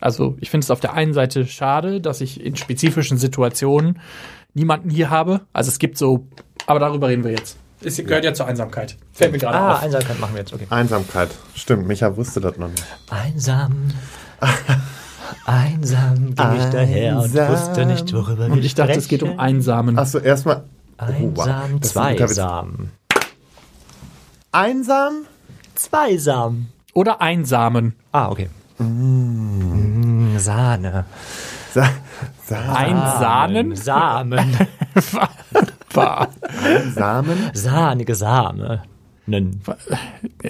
Also ich finde es auf der einen Seite schade, dass ich in spezifischen Situationen niemanden hier habe. Also es gibt so, aber darüber reden wir jetzt. Es gehört ja zur Einsamkeit. Fällt mir gerade Ah, auf. Einsamkeit machen wir jetzt, okay. Einsamkeit. Stimmt, Micha wusste das noch nicht. Einsam. Einsam ging ich daher und wusste nicht, worüber wir Und ich dachte, es geht um sprechen. Einsamen. Achso, erstmal. Einsam, guter Witz. zweisam. Einsam? Zweisam. Oder Einsamen. Ah, okay. Mm, Sahne. Sa Sa Einsamen? Samen. War. Samen? Sahnige Sahne. Nen.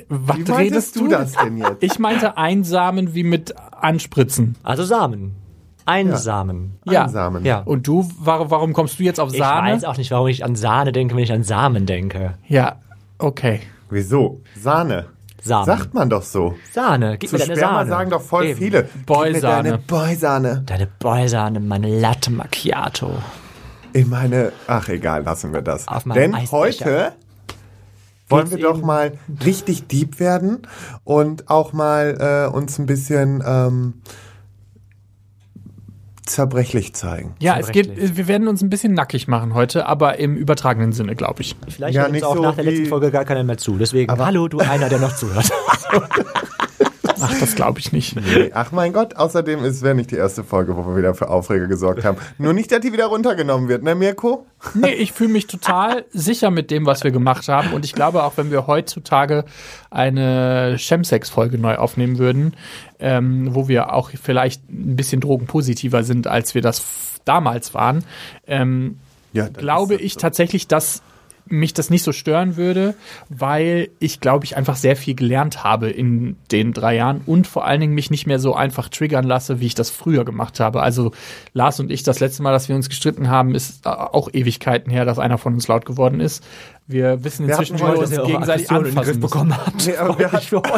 Was Wie redest du das denn jetzt? Ich meinte Einsamen wie mit Anspritzen. Also Samen. Einsamen. Ja. Einsamen. Ja. Und du, war, warum kommst du jetzt auf Ich Sahne? weiß auch nicht, warum ich an Sahne denke, wenn ich an Samen denke. Ja, okay. Wieso? Sahne. Samen. Sagt man doch so. Sahne. Gib Zu mir deine Sperma Sahne. sagen doch voll Eben. viele. Boysahne. Deine Boysahne. Deine Boysahne, meine Latte Macchiato. Ich meine, ach egal, lassen wir das. Auf Denn Eisbecher. heute wollen wir doch mal richtig deep werden und auch mal äh, uns ein bisschen ähm, zerbrechlich zeigen. Ja, es geht, Zerbrechlich. wir werden uns ein bisschen nackig machen heute, aber im übertragenen Sinne, glaube ich. Vielleicht Ja, hört uns auch so nach der letzten Folge gar keiner mehr zu. Deswegen, hallo, du einer, der noch zuhört. Ach, das glaube ich nicht. Nee, Ach mein Gott, außerdem ist wäre nicht die erste Folge, wo wir wieder für Aufreger gesorgt haben. Nur nicht, dass die wieder runtergenommen wird, ne Mirko? Nee, ich fühle mich total sicher mit dem, was wir gemacht haben. Und ich glaube, auch wenn wir heutzutage eine Chemsex-Folge neu aufnehmen würden, ähm, wo wir auch vielleicht ein bisschen drogenpositiver sind, als wir das damals waren, ähm, Ja, glaube ich tatsächlich, dass mich das nicht so stören würde, weil ich glaube ich einfach sehr viel gelernt habe in den drei Jahren und vor allen Dingen mich nicht mehr so einfach triggern lasse, wie ich das früher gemacht habe. Also Lars und ich, das letzte Mal, dass wir uns gestritten haben, ist auch Ewigkeiten her, dass einer von uns laut geworden ist. Wir wissen Wir inzwischen, hatten wie wir uns gegenseitig den anfassen bekommen habt. Nee, aber wir mich für euch.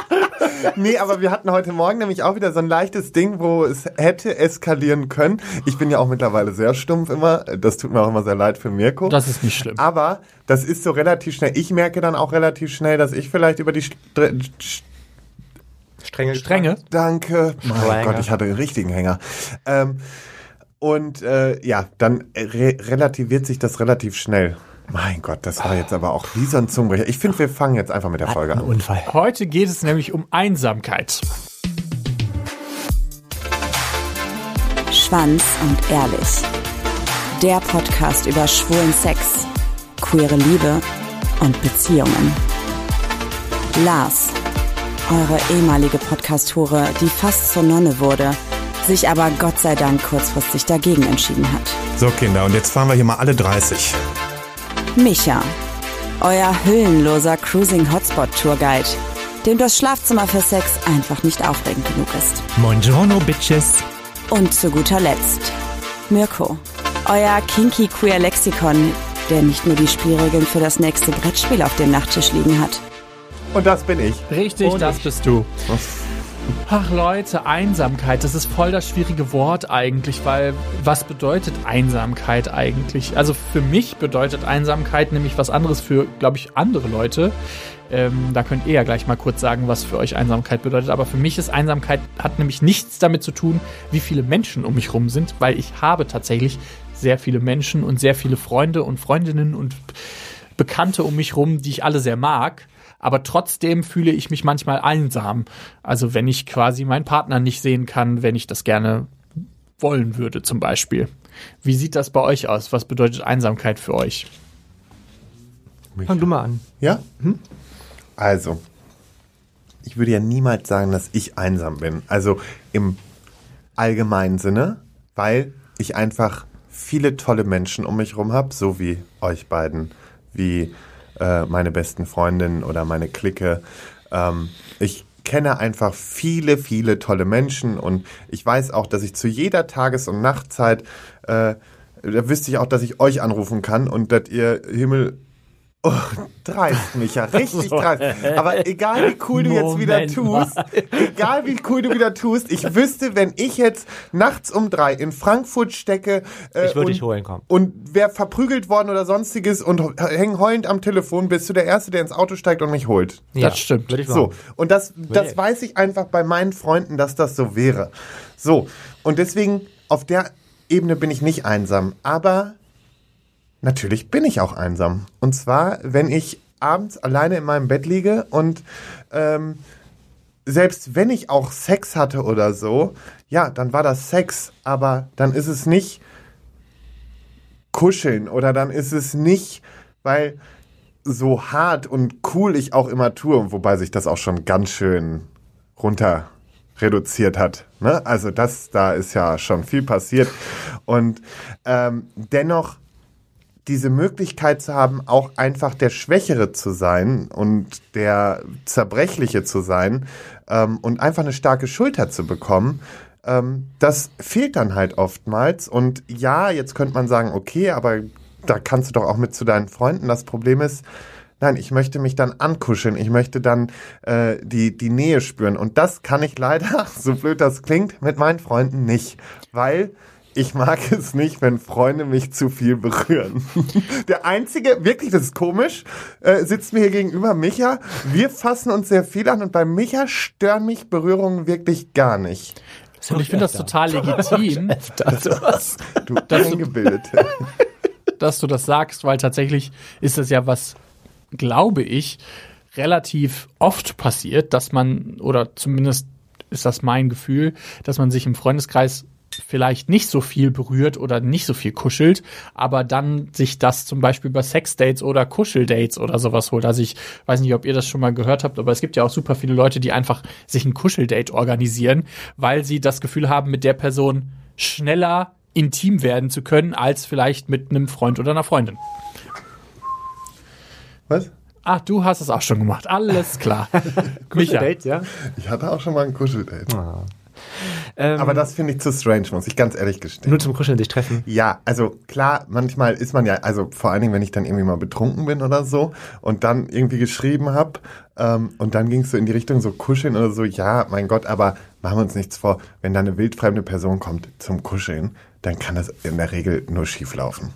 Nee, aber wir hatten heute Morgen nämlich auch wieder so ein leichtes Ding, wo es hätte eskalieren können. Ich bin ja auch mittlerweile sehr stumpf immer. Das tut mir auch immer sehr leid für Mirko. Das ist nicht schlimm. aber das ist so relativ schnell. Ich merke dann auch relativ schnell, dass ich vielleicht über die Stre St- Strenge. Strenge. Danke. Mein Hänger. Gott, ich hatte einen richtigen Hänger. Ähm, und äh, ja, dann re relativiert sich das relativ schnell. Mein Gott, das war jetzt aber auch wie so ein Zungenbrecher. Ich finde, wir fangen jetzt einfach mit der Folge Ein an. Unfall. Heute geht es nämlich um Einsamkeit. Schwanz und Ehrlich. Der Podcast über schwulen Sex, queere Liebe und Beziehungen. Lars, eure ehemalige Podcast-Hure, die fast zur Nonne wurde, sich aber Gott sei Dank kurzfristig dagegen entschieden hat. So, Kinder, und jetzt fahren wir hier mal alle 30. Micha, euer hüllenloser Cruising Hotspot Tourguide, dem das Schlafzimmer für Sex einfach nicht aufregend genug ist. Buongiorno, Bitches. Und zu guter Letzt Mirko, euer kinky queer Lexikon, der nicht nur die Spielregeln für das nächste Brettspiel auf dem Nachttisch liegen hat. Und das bin ich. Richtig, Und das ich. bist du. Ach Leute, Einsamkeit, das ist voll das schwierige Wort eigentlich, weil was bedeutet Einsamkeit eigentlich? Also für mich bedeutet Einsamkeit nämlich was anderes für, glaube ich, andere Leute. Ähm, da könnt ihr ja gleich mal kurz sagen, was für euch Einsamkeit bedeutet. Aber für mich ist Einsamkeit, hat nämlich nichts damit zu tun, wie viele Menschen um mich rum sind, weil ich habe tatsächlich sehr viele Menschen und sehr viele Freunde und Freundinnen und Bekannte um mich rum, die ich alle sehr mag. Aber trotzdem fühle ich mich manchmal einsam. Also wenn ich quasi meinen Partner nicht sehen kann, wenn ich das gerne wollen würde zum Beispiel. Wie sieht das bei euch aus? Was bedeutet Einsamkeit für euch? Fang du mal an. Ja? Also, ich würde ja niemals sagen, dass ich einsam bin. Also im allgemeinen Sinne, weil ich einfach viele tolle Menschen um mich rum habe, so wie euch beiden, wie äh, meine besten Freundinnen oder meine Clique. Ähm, ich kenne einfach viele, viele tolle Menschen und ich weiß auch, dass ich zu jeder Tages- und Nachtzeit, äh, da wüsste ich auch, dass ich euch anrufen kann und dass ihr Himmel Oh, dreist, Micha, richtig dreist. Aber egal wie cool du jetzt wieder tust, egal wie cool du wieder tust, ich wüsste, wenn ich jetzt nachts um drei in Frankfurt stecke äh, Ich würd und, dich holen kommen. und wer verprügelt worden oder sonstiges und häng heulend am Telefon, bist du der Erste, der ins Auto steigt und mich holt. Das stimmt. Würde ich So, und das, das weiß ich einfach bei meinen Freunden, dass das so wäre. So, und deswegen auf der Ebene bin ich nicht einsam. Aber natürlich bin ich auch einsam. Und zwar, wenn ich abends alleine in meinem Bett liege und ähm, selbst wenn ich auch Sex hatte oder so, ja, dann war das Sex, aber dann ist es nicht kuscheln oder dann ist es nicht, weil so hart und cool ich auch immer tue, wobei sich das auch schon ganz schön runter reduziert hat. Ne? Also das, da ist ja schon viel passiert. Und ähm, dennoch diese Möglichkeit zu haben, auch einfach der Schwächere zu sein und der Zerbrechliche zu sein ähm, und einfach eine starke Schulter zu bekommen, ähm, das fehlt dann halt oftmals. Und ja, jetzt könnte man sagen, okay, aber da kannst du doch auch mit zu deinen Freunden. Das Problem ist, Nein, ich möchte mich dann ankuscheln. Ich möchte dann äh, die, die Nähe spüren. Und das kann ich leider, so blöd das klingt, mit meinen Freunden nicht. Weil ich mag es nicht, wenn Freunde mich zu viel berühren. Der einzige, wirklich, das ist komisch, äh, sitzt mir hier gegenüber Micha. Wir fassen uns sehr viel an und bei Micha stören mich Berührungen wirklich gar nicht. Und ich finde das total legitim, dass, Du Das- Eingebildete. dass du das sagst, weil tatsächlich ist es ja was, glaube ich, relativ oft passiert, dass man, oder zumindest ist das mein Gefühl, dass man sich im Freundeskreis vielleicht nicht so viel berührt oder nicht so viel kuschelt, aber dann sich das zum Beispiel bei Sexdates oder Kuscheldates oder sowas holt. Also ich weiß nicht, ob ihr das schon mal gehört habt, aber es gibt ja auch super viele Leute, die einfach sich ein Kuscheldate organisieren, weil sie das Gefühl haben, mit der Person schneller intim werden zu können, als vielleicht mit einem Freund oder einer Freundin. Was? Ah, du hast es auch schon gemacht. Alles klar. Micha, Date, ja? Ich hatte auch schon mal ein Kuscheldate. Ähm, Aber das finde ich zu strange, muss ich ganz ehrlich gestehen. nur zum Kuscheln sich treffen. Ja, also klar, manchmal ist man ja, also vor allen Dingen, wenn ich dann irgendwie mal betrunken bin oder so und dann irgendwie geschrieben habe ähm, und dann ging es so in die Richtung so kuscheln oder so, ja, mein Gott, aber machen wir uns nichts vor, wenn da eine wildfremde Person kommt zum Kuscheln, dann kann das in der Regel nur schief laufen.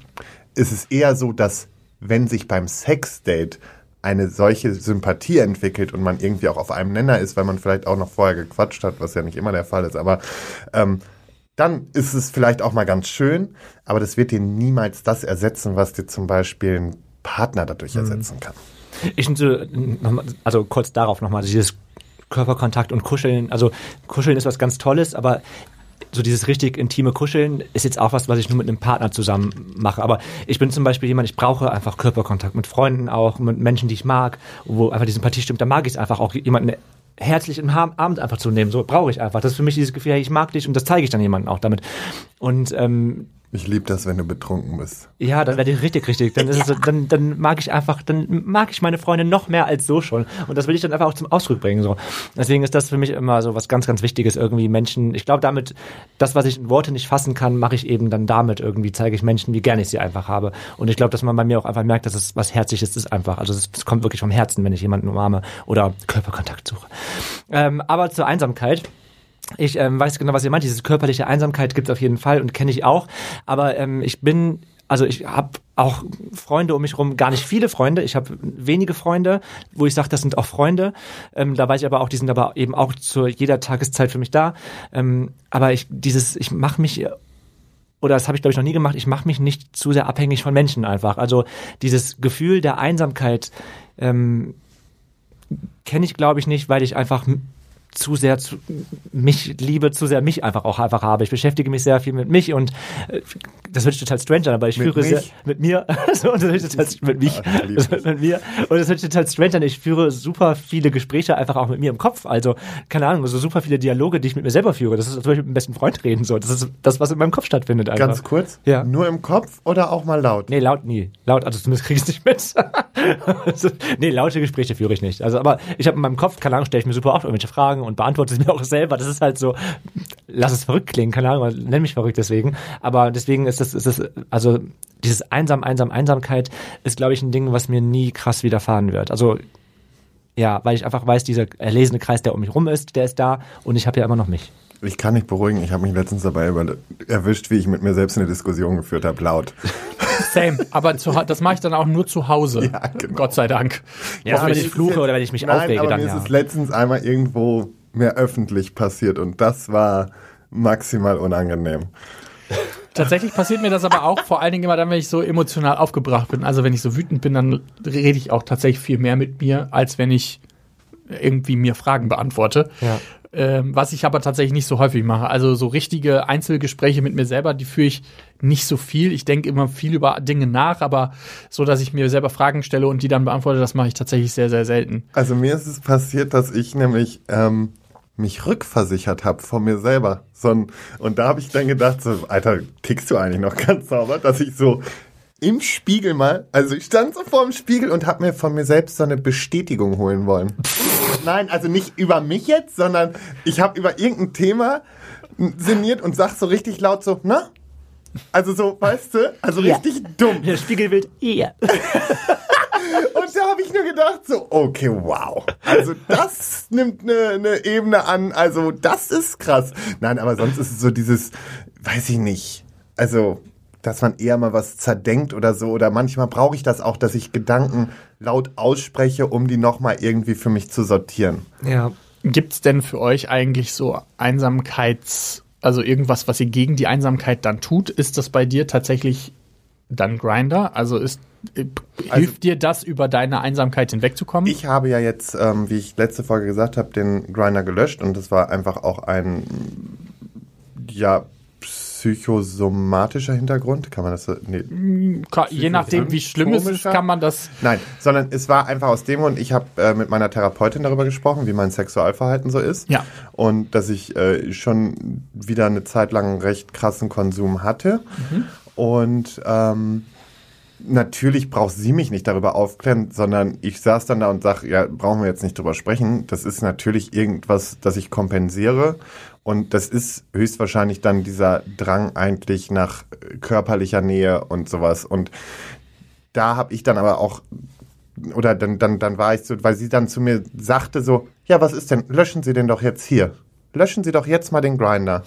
Es ist eher so, dass wenn sich beim Sexdate eine solche Sympathie entwickelt und man irgendwie auch auf einem Nenner ist, weil man vielleicht auch noch vorher gequatscht hat, was ja nicht immer der Fall ist, aber ähm, dann ist es vielleicht auch mal ganz schön, aber das wird dir niemals das ersetzen, was dir zum Beispiel ein Partner dadurch ersetzen kann. Ich also kurz darauf nochmal, dieses Körperkontakt und Kuscheln. Also Kuscheln ist was ganz Tolles, aber so dieses richtig intime Kuscheln ist jetzt auch was, was ich nur mit einem Partner zusammen mache. Aber ich bin zum Beispiel jemand, ich brauche einfach Körperkontakt mit Freunden auch, mit Menschen, die ich mag, wo einfach die Sympathie stimmt. Da mag ich es einfach auch, jemanden herzlich im Abend einfach zu nehmen. So brauche ich einfach. Das ist für mich dieses Gefühl, hey, ich mag dich und das zeige ich dann jemandem auch damit. Und ähm, Ich liebe das, wenn du betrunken bist. ja, dann werde ich richtig, richtig. Dann, ist es so, dann, dann mag ich einfach, dann mag ich meine Freunde noch mehr als so schon. Und das will ich dann einfach auch zum Ausdruck bringen. So. Deswegen ist das für mich immer so was ganz, ganz Wichtiges, irgendwie Menschen. Ich glaube, damit, das, was ich in Worte nicht fassen kann, mache ich eben dann damit irgendwie, zeige ich Menschen, wie gerne ich sie einfach habe. Und ich glaube, dass man bei mir auch einfach merkt, dass es was Herzliches ist einfach. Also es, es kommt wirklich vom Herzen, wenn ich jemanden umarme oder Körperkontakt suche. Ähm, aber zur Einsamkeit. Ich ähm, weiß genau, was ihr meint. Diese körperliche Einsamkeit gibt es auf jeden Fall und kenne ich auch. Aber ähm, ich bin, also ich habe auch Freunde um mich rum, gar nicht viele Freunde. Ich habe wenige Freunde, wo ich sage, das sind auch Freunde. Ähm, da weiß ich aber auch, die sind aber eben auch zu jeder Tageszeit für mich da. Ähm, aber ich dieses, ich mache mich oder das habe ich glaube ich noch nie gemacht, ich mache mich nicht zu sehr abhängig von Menschen einfach. Also dieses Gefühl der Einsamkeit ähm, kenne ich glaube ich nicht, weil ich einfach zu sehr zu, mich liebe, zu sehr mich einfach auch einfach habe. Ich beschäftige mich sehr viel mit mich und äh, das hört sich total strange an, aber ich Mit führe sehr mich? mit mir, so, und das hört sich total, mit mich, Ja, also, mit mir und das hört sich total strange an. Ich führe super viele Gespräche einfach auch mit mir im Kopf. Also keine Ahnung, so super viele Dialoge, die ich mit mir selber führe. Das ist zum Beispiel mit dem besten Freund reden so. Das ist das, was in meinem Kopf stattfindet. Einfach. Ganz kurz, Ja. nur im Kopf oder auch mal laut? Nee, laut nie. Laut, also zumindest kriege ich es nicht mit. also, nee, laute Gespräche führe ich nicht. Also, aber ich habe in meinem Kopf, keine Ahnung, stelle ich mir super oft irgendwelche Fragen und beantworte sie mir auch selber. Das ist halt so, lass es verrückt klingen, keine Ahnung, nenn mich verrückt deswegen. Aber deswegen ist das, ist das, also dieses einsam, einsam, Einsamkeit ist, glaube ich, ein Ding, was mir nie krass widerfahren wird. Also ja, weil ich einfach weiß, dieser erlesene Kreis, der um mich rum ist, der ist da und ich habe ja immer noch mich. Ich kann nicht beruhigen. Ich habe mich letztens dabei über, erwischt, wie ich mit mir selbst eine Diskussion geführt habe, laut. Same, aber zu, das mache ich dann auch nur zu Hause. Ja, genau. Gott sei Dank. Ja, Aber wenn ich fluche jetzt- oder wenn ich mich Nein, aufrege, aber dann mir ja. ist es letztens einmal irgendwo mehr öffentlich passiert und das war maximal unangenehm. Tatsächlich passiert mir das aber auch vor allen Dingen immer dann, wenn ich so emotional aufgebracht bin. Also wenn ich so wütend bin, dann rede ich auch tatsächlich viel mehr mit mir, als wenn ich irgendwie mir Fragen beantworte. Ja. Ähm, was ich aber tatsächlich nicht so häufig mache. Also so richtige Einzelgespräche mit mir selber, die führe ich nicht so viel. Ich denke immer viel über Dinge nach, aber so, dass ich mir selber Fragen stelle und die dann beantworte, das mache ich tatsächlich sehr, sehr selten. Also mir ist es passiert, dass ich nämlich ähm, mich rückversichert habe von mir selber. So ein, und da habe ich dann gedacht, so, Alter, tickst du eigentlich noch ganz sauber, dass ich so im Spiegel mal, also ich stand so vor dem Spiegel und habe mir von mir selbst so eine Bestätigung holen wollen. Nein, also nicht über mich jetzt, sondern ich habe über irgendein Thema sinniert und sag so richtig laut so, na? Also so, weißt du, also Ja. richtig dumm. Der Spiegelbild, ja. Und da habe ich nur gedacht, so, okay, wow. Also das nimmt eine eine Ebene an, also das ist krass. Nein, aber sonst ist es so dieses, weiß ich nicht, also dass man eher mal was zerdenkt oder so. Oder manchmal brauche ich das auch, dass ich Gedanken laut ausspreche, um die nochmal irgendwie für mich zu sortieren. Ja. Gibt's denn für euch eigentlich so Einsamkeits, also irgendwas, was ihr gegen die Einsamkeit dann tut? Ist das bei dir tatsächlich dann Grinder? Also ist äh, hilft dir das, über deine Einsamkeit hinwegzukommen? Ich habe ja jetzt, ähm, wie ich letzte Folge gesagt habe, den Grinder gelöscht und das war einfach auch ein, ja, psychosomatischer Hintergrund. Kann man das so? Nee. Je nachdem, wie schlimm es ist, kann man das. Nein, sondern es war einfach aus dem Grund, ich habe äh, mit meiner Therapeutin darüber gesprochen, wie mein Sexualverhalten so ist. Ja. Und dass ich äh, schon wieder eine Zeit lang recht krassen Konsum hatte. Und ähm, natürlich braucht sie mich nicht darüber aufklären, sondern ich saß dann da und sag, ja, brauchen wir jetzt nicht drüber sprechen. Das ist natürlich irgendwas, das ich kompensiere. Und das ist höchstwahrscheinlich dann dieser Drang eigentlich nach äh, körperlicher Nähe und sowas. Und da habe ich dann aber auch oder dann dann dann war ich so, weil sie dann zu mir sagte so, ja, was ist denn? Löschen Sie den doch jetzt hier. Löschen Sie doch jetzt mal den Grinder.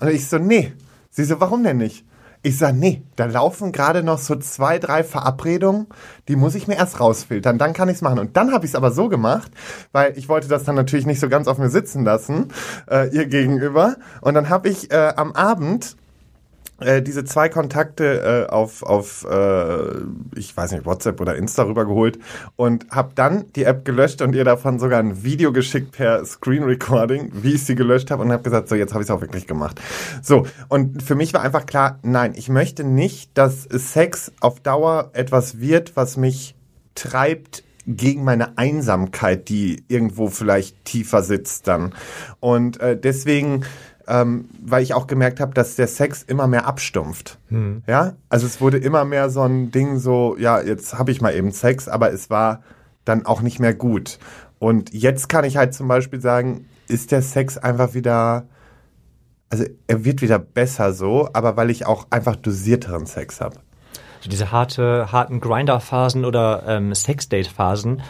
Und ich so, nee. Sie so, warum denn nicht? Ich sag, nee, da laufen gerade noch so zwei, drei Verabredungen, die muss ich mir erst rausfiltern, dann kann ich's machen. Und dann habe ich es aber so gemacht, weil ich wollte das dann natürlich nicht so ganz auf mir sitzen lassen, äh, ihr gegenüber. Und dann habe ich äh, am Abend äh, diese zwei Kontakte äh, auf, auf äh, ich weiß nicht, WhatsApp oder Insta rübergeholt und habe dann die App gelöscht und ihr davon sogar ein Video geschickt per Screen Recording, wie ich sie gelöscht habe und habe gesagt, so jetzt habe ich es auch wirklich gemacht. So, und für mich war einfach klar, nein, ich möchte nicht, dass Sex auf Dauer etwas wird, was mich treibt gegen meine Einsamkeit, die irgendwo vielleicht tiefer sitzt dann. Und äh, deswegen ähm, weil ich auch gemerkt habe, dass der Sex immer mehr abstumpft. Ja, also es wurde immer mehr so ein Ding, so ja, jetzt habe ich mal eben Sex, aber es war dann auch nicht mehr gut. Und jetzt kann ich halt zum Beispiel sagen, ist der Sex einfach wieder, also er wird wieder besser so, aber weil ich auch einfach dosierteren Sex habe. So diese harte, harten Grinder-Phasen oder ähm, Sex-Date-Phasen,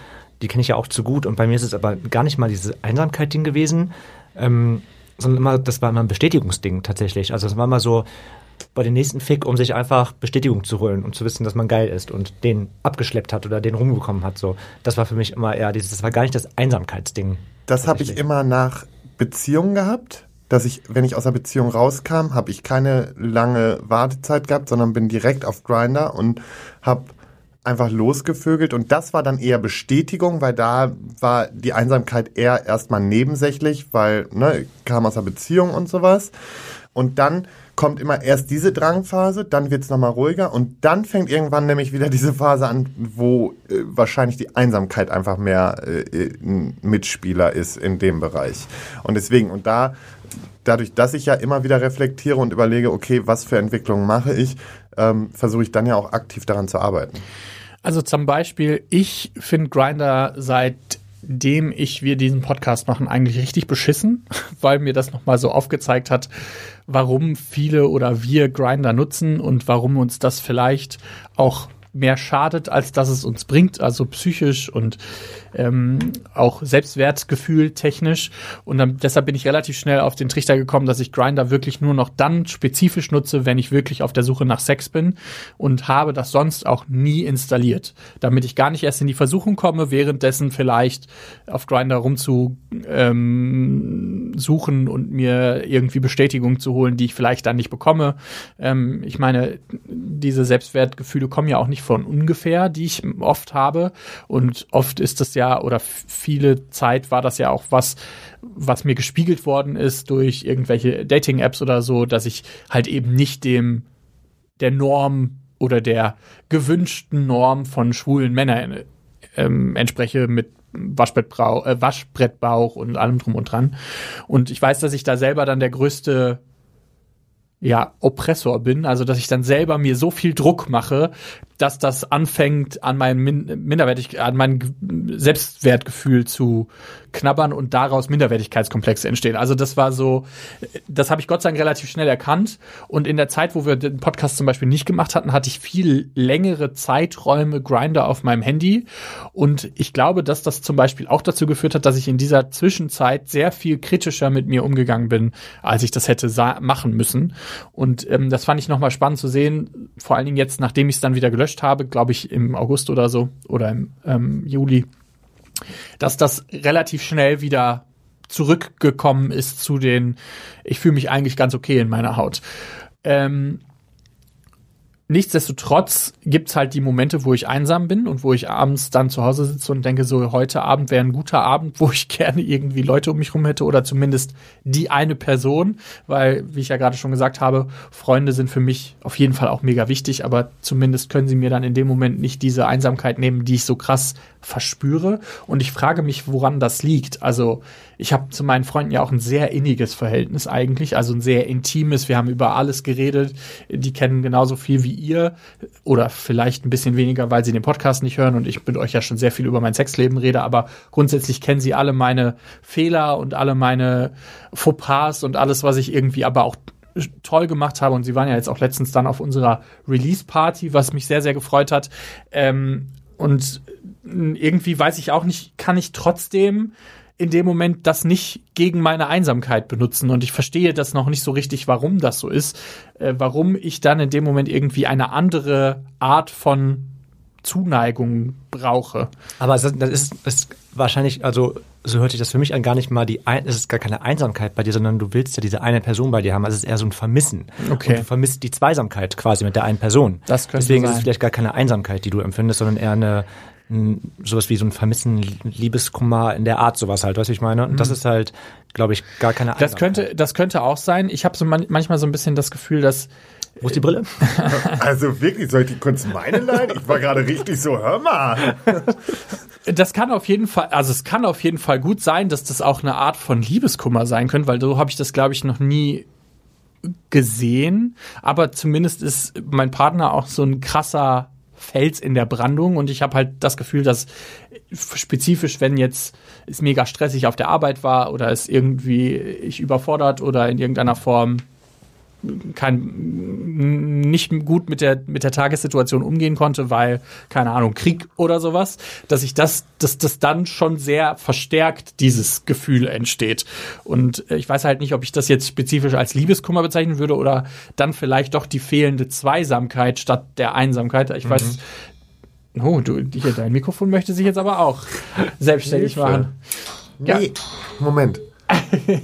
die kenne ich ja auch zu gut. Und bei mir ist es aber gar nicht mal dieses Einsamkeit-Ding gewesen, ähm, sondern immer, das war immer ein Bestätigungsding tatsächlich. Also es war immer so bei den nächsten Fick, um sich einfach Bestätigung zu holen und zu wissen, dass man geil ist und den abgeschleppt hat oder den rumbekommen hat. So, das war für mich immer eher dieses, das war gar nicht das Einsamkeitsding. Das habe ich immer nach Beziehungen gehabt, dass ich, wenn ich aus der Beziehung rauskam, habe ich keine lange Wartezeit gehabt, sondern bin direkt auf Grinder und habe einfach losgevögelt und das war dann eher Bestätigung, weil da war die Einsamkeit eher erstmal nebensächlich, weil ne, ich kam aus der Beziehung und sowas und dann kommt immer erst diese Drangphase, dann wird's noch nochmal ruhiger und dann fängt irgendwann nämlich wieder diese Phase an, wo äh, wahrscheinlich die Einsamkeit einfach mehr äh, ein Mitspieler ist in dem Bereich. Und deswegen, und da, dadurch, dass ich ja immer wieder reflektiere und überlege, okay, was für Entwicklungen mache ich, ähm, versuche ich dann ja auch aktiv daran zu arbeiten. Also zum Beispiel, ich finde Grinder seit seitdem ich wir diesen Podcast machen, eigentlich richtig beschissen, weil mir das nochmal so aufgezeigt hat, warum viele oder wir Grinder nutzen und warum uns das vielleicht auch mehr schadet, als dass es uns bringt, also psychisch und ähm, auch Selbstwertgefühl technisch. Und dann, deshalb bin ich relativ schnell auf den Trichter gekommen, dass ich Grinder wirklich nur noch dann spezifisch nutze, wenn ich wirklich auf der Suche nach Sex bin und habe das sonst auch nie installiert, damit ich gar nicht erst in die Versuchung komme, währenddessen vielleicht auf Grinder rumzu ähm, und mir irgendwie Bestätigung zu holen, die ich vielleicht dann nicht bekomme. Ähm, ich meine, diese Selbstwertgefühle kommen ja auch nicht von ungefähr, die ich oft habe. Und oft ist das ja, oder viele Zeit war das ja auch was, was mir gespiegelt worden ist durch irgendwelche Dating-Apps oder so, dass ich halt eben nicht dem, der Norm oder der gewünschten Norm von schwulen Männern ähm, entspreche mit Waschbrettbauch, äh, Waschbrettbauch und allem drum und dran. Und ich weiß, dass ich da selber dann der größte ja, Oppressor bin, also dass ich dann selber mir so viel Druck mache, dass das anfängt an meinem Min Minderwertig an meinem Selbstwertgefühl zu knabbern und daraus Minderwertigkeitskomplexe entstehen. Also das war so, das habe ich Gott sei Dank relativ schnell erkannt. Und in der Zeit, wo wir den Podcast zum Beispiel nicht gemacht hatten, hatte ich viel längere Zeiträume Grinder auf meinem Handy. Und ich glaube, dass das zum Beispiel auch dazu geführt hat, dass ich in dieser Zwischenzeit sehr viel kritischer mit mir umgegangen bin, als ich das hätte machen müssen und ähm, das fand ich nochmal spannend zu sehen, vor allen Dingen jetzt, nachdem ich es dann wieder gelöscht habe, glaube ich im August oder so oder im ähm, Juli, dass das relativ schnell wieder zurückgekommen ist zu den, ich fühle mich eigentlich ganz okay in meiner Haut. Ähm, Nichtsdestotrotz gibt's halt die Momente, wo ich einsam bin und wo ich abends dann zu Hause sitze und denke, so heute Abend wäre ein guter Abend, wo ich gerne irgendwie Leute um mich rum hätte oder zumindest die eine Person, weil, wie ich ja gerade schon gesagt habe, Freunde sind für mich auf jeden Fall auch mega wichtig, aber zumindest können sie mir dann in dem Moment nicht diese Einsamkeit nehmen, die ich so krass verspüre. Und ich frage mich, woran das liegt. Also ich habe zu meinen Freunden ja auch ein sehr inniges Verhältnis eigentlich, also ein sehr intimes. Wir haben über alles geredet. Die kennen genauso viel wie ihr oder vielleicht ein bisschen weniger, weil sie den Podcast nicht hören und ich mit euch ja schon sehr viel über mein Sexleben rede, aber grundsätzlich kennen sie alle meine Fehler und alle meine Fauxpas und alles, was ich irgendwie aber auch toll gemacht habe und sie waren ja jetzt auch letztens dann auf unserer Release-Party, was mich sehr, sehr gefreut hat. Ähm, und irgendwie weiß ich auch nicht, kann ich trotzdem in dem Moment das nicht gegen meine Einsamkeit benutzen. Und ich verstehe das noch nicht so richtig, warum das so ist. Äh, warum ich dann in dem Moment irgendwie eine andere Art von Zuneigung brauche. Aber das ist, das ist wahrscheinlich, also so hört sich das für mich an, gar nicht mal die, es ist gar keine Einsamkeit bei dir, sondern du willst ja diese eine Person bei dir haben. Also es ist eher so ein Vermissen. Okay. Und du vermisst die Zweisamkeit quasi mit der einen Person. Das könnte Deswegen sein. ist es vielleicht gar keine Einsamkeit, die du empfindest, sondern eher eine, sowas wie so ein Vermissen, Liebeskummer in der Art, sowas halt, weißt du, ich meine? Und das ist halt, glaube ich, gar keine Einsamkeit. Das könnte, das könnte auch sein. Ich habe so man, manchmal so ein bisschen das Gefühl, dass wo ist die Brille? Also wirklich, soll ich die kurz meine leihen? Ich war gerade richtig so, hör mal. Das kann auf jeden Fall, also es kann auf jeden Fall gut sein, dass das auch eine Art von Liebeskummer sein könnte, weil so habe ich das, glaube ich, noch nie gesehen. Aber zumindest ist mein Partner auch so ein krasser Fels in der Brandung und ich habe halt das Gefühl, dass spezifisch, wenn jetzt es mega stressig auf der Arbeit war oder es irgendwie ich überfordert oder in irgendeiner Form kein, nicht gut mit der, mit der Tagessituation umgehen konnte, weil, keine Ahnung, Krieg oder sowas, dass ich das, dass das dann schon sehr verstärkt dieses Gefühl entsteht. Und ich weiß halt nicht, ob ich das jetzt spezifisch als Liebeskummer bezeichnen würde oder dann vielleicht doch die fehlende Zweisamkeit statt der Einsamkeit. Ich mhm. weiß, Oh, du, hier, dein Mikrofon möchte sich jetzt aber auch selbstständig machen. Ja. Nee. Moment.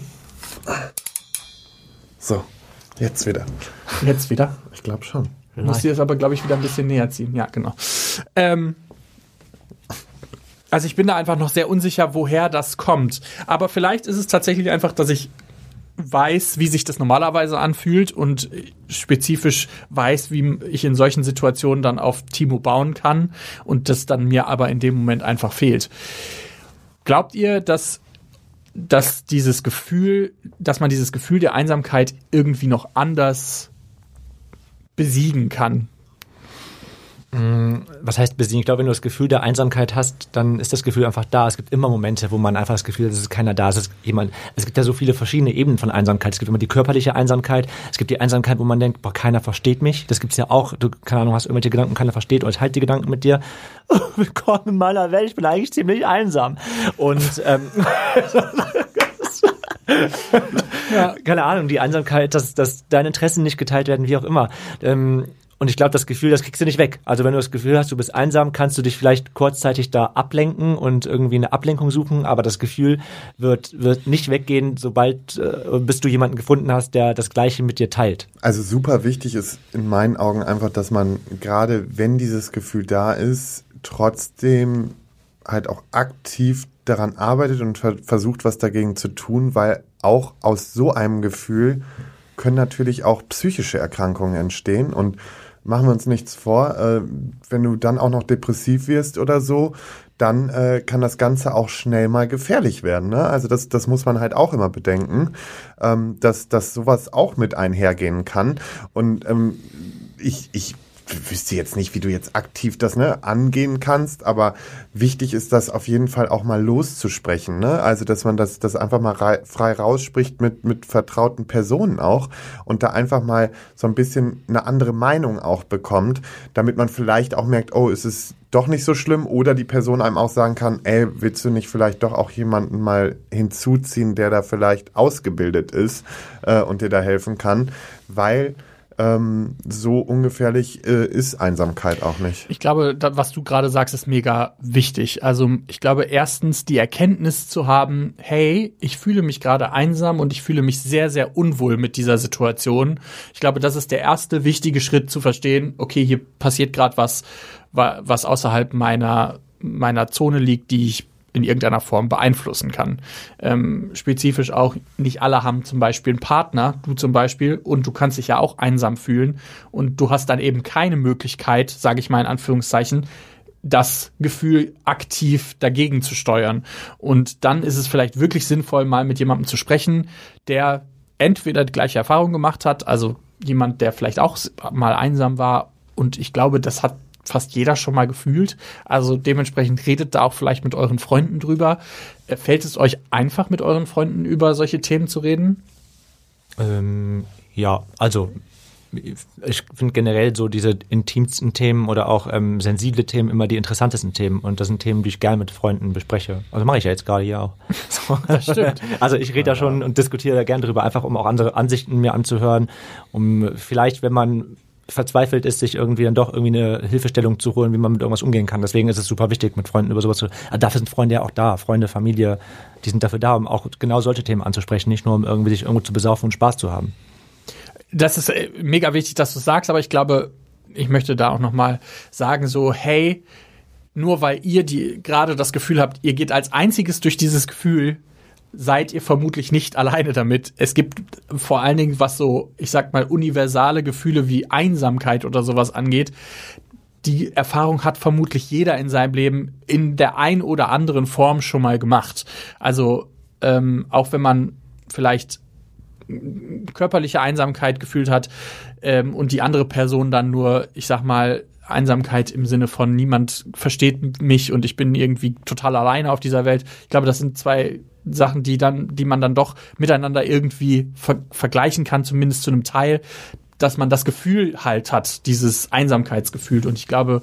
so. Jetzt wieder. Jetzt wieder? Ich glaube schon. Du musst dir das aber, glaube ich, wieder ein bisschen näher ziehen. Ja, genau. Ähm, also ich bin da einfach noch sehr unsicher, woher das kommt. Aber vielleicht ist es tatsächlich einfach, dass ich weiß, wie sich das normalerweise anfühlt und spezifisch weiß, wie ich in solchen Situationen dann auf Timo bauen kann und das dann mir aber in dem Moment einfach fehlt. Glaubt ihr, dass dass dieses Gefühl, dass man dieses Gefühl der Einsamkeit irgendwie noch anders besiegen kann. Was heißt besiegen? Ich glaube, wenn du das Gefühl der Einsamkeit hast, dann ist das Gefühl einfach da. Es gibt immer Momente, wo man einfach das Gefühl hat, es ist keiner da. Es ist jemand. Es gibt ja so viele verschiedene Ebenen von Einsamkeit. Es gibt immer die körperliche Einsamkeit. Es gibt die Einsamkeit, wo man denkt, boah, keiner versteht mich. Das gibt's ja auch. Du, keine Ahnung, hast irgendwelche Gedanken, keiner versteht euch. Halt die Gedanken mit dir. Oh, willkommen in meiner Welt. Ich bin eigentlich ziemlich einsam. Und, ähm, ja, keine Ahnung, die Einsamkeit, dass, dass deine Interessen nicht geteilt werden, wie auch immer. Ähm, und ich glaube, das Gefühl, das kriegst du nicht weg. Also wenn du das Gefühl hast, du bist einsam, kannst du dich vielleicht kurzzeitig da ablenken und irgendwie eine Ablenkung suchen, aber das Gefühl wird, wird nicht weggehen, sobald äh, bis du jemanden gefunden hast, der das Gleiche mit dir teilt. Also super wichtig ist in meinen Augen einfach, dass man gerade, wenn dieses Gefühl da ist, trotzdem halt auch aktiv daran arbeitet und versucht, was dagegen zu tun, weil auch aus so einem Gefühl können natürlich auch psychische Erkrankungen entstehen und machen wir uns nichts vor, äh, wenn du dann auch noch depressiv wirst oder so, dann äh, kann das Ganze auch schnell mal gefährlich werden. Ne? Also das, das muss man halt auch immer bedenken, ähm, dass, dass sowas auch mit einhergehen kann. Und ähm, ich, ich wüsste jetzt nicht, wie du jetzt aktiv das ne, angehen kannst, aber wichtig ist das auf jeden Fall auch mal loszusprechen. Ne? Also, dass man das, das einfach mal frei rausspricht mit, mit vertrauten Personen auch und da einfach mal so ein bisschen eine andere Meinung auch bekommt, damit man vielleicht auch merkt, oh, ist es doch nicht so schlimm oder die Person einem auch sagen kann, ey, willst du nicht vielleicht doch auch jemanden mal hinzuziehen, der da vielleicht ausgebildet ist äh, und dir da helfen kann, weil ähm, so ungefährlich äh, ist Einsamkeit auch nicht. Ich glaube, da, was du gerade sagst, ist mega wichtig. Also ich glaube, erstens die Erkenntnis zu haben, hey, ich fühle mich gerade einsam und ich fühle mich sehr, sehr unwohl mit dieser Situation. Ich glaube, das ist der erste wichtige Schritt zu verstehen, okay, hier passiert gerade was, was außerhalb meiner meiner Zone liegt, die ich in irgendeiner Form beeinflussen kann. Ähm, spezifisch auch, nicht alle haben zum Beispiel einen Partner, du zum Beispiel, und du kannst dich ja auch einsam fühlen und du hast dann eben keine Möglichkeit, sage ich mal in Anführungszeichen, das Gefühl aktiv dagegen zu steuern. Und dann ist es vielleicht wirklich sinnvoll, mal mit jemandem zu sprechen, der entweder die gleiche Erfahrung gemacht hat, also jemand, der vielleicht auch mal einsam war. Und ich glaube, das hat fast jeder schon mal gefühlt. Also dementsprechend redet da auch vielleicht mit euren Freunden drüber. Äh, fällt es euch einfach, mit euren Freunden über solche Themen zu reden? Ähm, ja, also ich finde generell so diese intimsten Themen oder auch ähm, sensible Themen immer die interessantesten Themen. Und das sind Themen, die ich gerne mit Freunden bespreche. Also mache ich ja jetzt gerade hier auch. So. Das stimmt. Also ich rede da schon und diskutiere da gerne drüber, einfach um auch andere Ansichten mir anzuhören, um vielleicht, wenn man verzweifelt ist, sich irgendwie dann doch irgendwie eine Hilfestellung zu holen, wie man mit irgendwas umgehen kann. Deswegen ist es super wichtig, mit Freunden über sowas zu. Also dafür sind Freunde ja auch da, Freunde, Familie, die sind dafür da, um auch genau solche Themen anzusprechen, nicht nur um irgendwie sich irgendwo zu besaufen und Spaß zu haben. Das ist äh, mega wichtig, dass du sagst, aber ich glaube, ich möchte da auch nochmal sagen, so, hey, nur weil ihr die gerade das Gefühl habt, ihr geht als einziges durch dieses Gefühl, seid ihr vermutlich nicht alleine damit. Es gibt vor allen Dingen, was so, ich sag mal, universale Gefühle wie Einsamkeit oder sowas angeht. Die Erfahrung hat vermutlich jeder in seinem Leben in der ein oder anderen Form schon mal gemacht. Also ähm, auch wenn man vielleicht körperliche Einsamkeit gefühlt hat ähm, und die andere Person dann nur, ich sag mal, Einsamkeit im Sinne von niemand versteht mich und ich bin irgendwie total alleine auf dieser Welt. Ich glaube, das sind zwei Sachen, die dann, die man dann doch miteinander irgendwie ver vergleichen kann, zumindest zu einem Teil, dass man das Gefühl halt hat, dieses Einsamkeitsgefühl. Und ich glaube,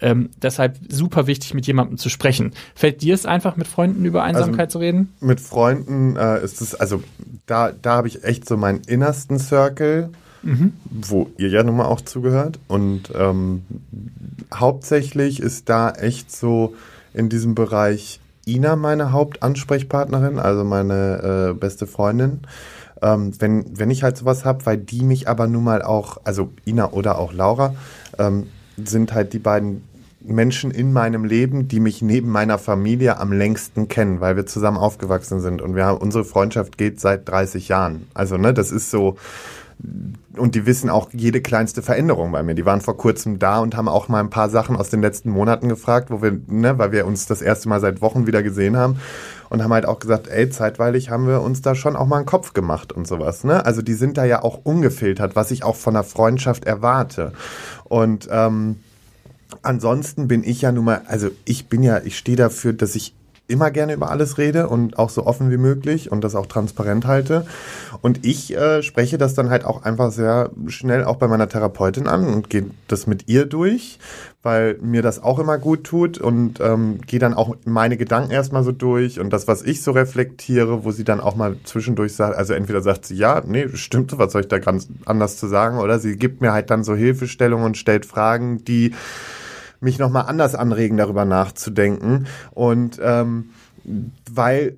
ähm, deshalb super wichtig, mit jemandem zu sprechen. Fällt dir es einfach, mit Freunden über also Einsamkeit also, zu reden? Mit Freunden äh, ist es, also da, da habe ich echt so meinen innersten Circle. Mhm. wo ihr ja nun mal auch zugehört. Und ähm, hauptsächlich ist da echt so in diesem Bereich Ina meine Hauptansprechpartnerin, also meine äh, beste Freundin. Ähm, wenn, wenn ich halt sowas habe, weil die mich aber nun mal auch, also Ina oder auch Laura, ähm, sind halt die beiden Menschen in meinem Leben, die mich neben meiner Familie am längsten kennen, weil wir zusammen aufgewachsen sind und wir haben, unsere Freundschaft geht seit 30 Jahren. Also, ne, das ist so, und die wissen auch jede kleinste Veränderung bei mir. Die waren vor kurzem da und haben auch mal ein paar Sachen aus den letzten Monaten gefragt, wo wir, ne, weil wir uns das erste Mal seit Wochen wieder gesehen haben und haben halt auch gesagt, ey, zeitweilig haben wir uns da schon auch mal einen Kopf gemacht und sowas, ne? Also die sind da ja auch ungefiltert, was ich auch von einer Freundschaft erwarte. Und ähm, ansonsten bin ich ja nun mal, also ich bin ja, ich stehe dafür, dass ich immer gerne über alles rede und auch so offen wie möglich und das auch transparent halte. Und ich äh, spreche das dann halt auch einfach sehr schnell auch bei meiner Therapeutin an und gehe das mit ihr durch, weil mir das auch immer gut tut und ähm, gehe dann auch meine Gedanken erstmal so durch und das, was ich so reflektiere, wo sie dann auch mal zwischendurch sagt, also entweder sagt sie, ja, nee, stimmt, was soll ich da ganz anders zu sagen, oder sie gibt mir halt dann so Hilfestellungen und stellt Fragen, die mich nochmal anders anregen, darüber nachzudenken. Und ähm, weil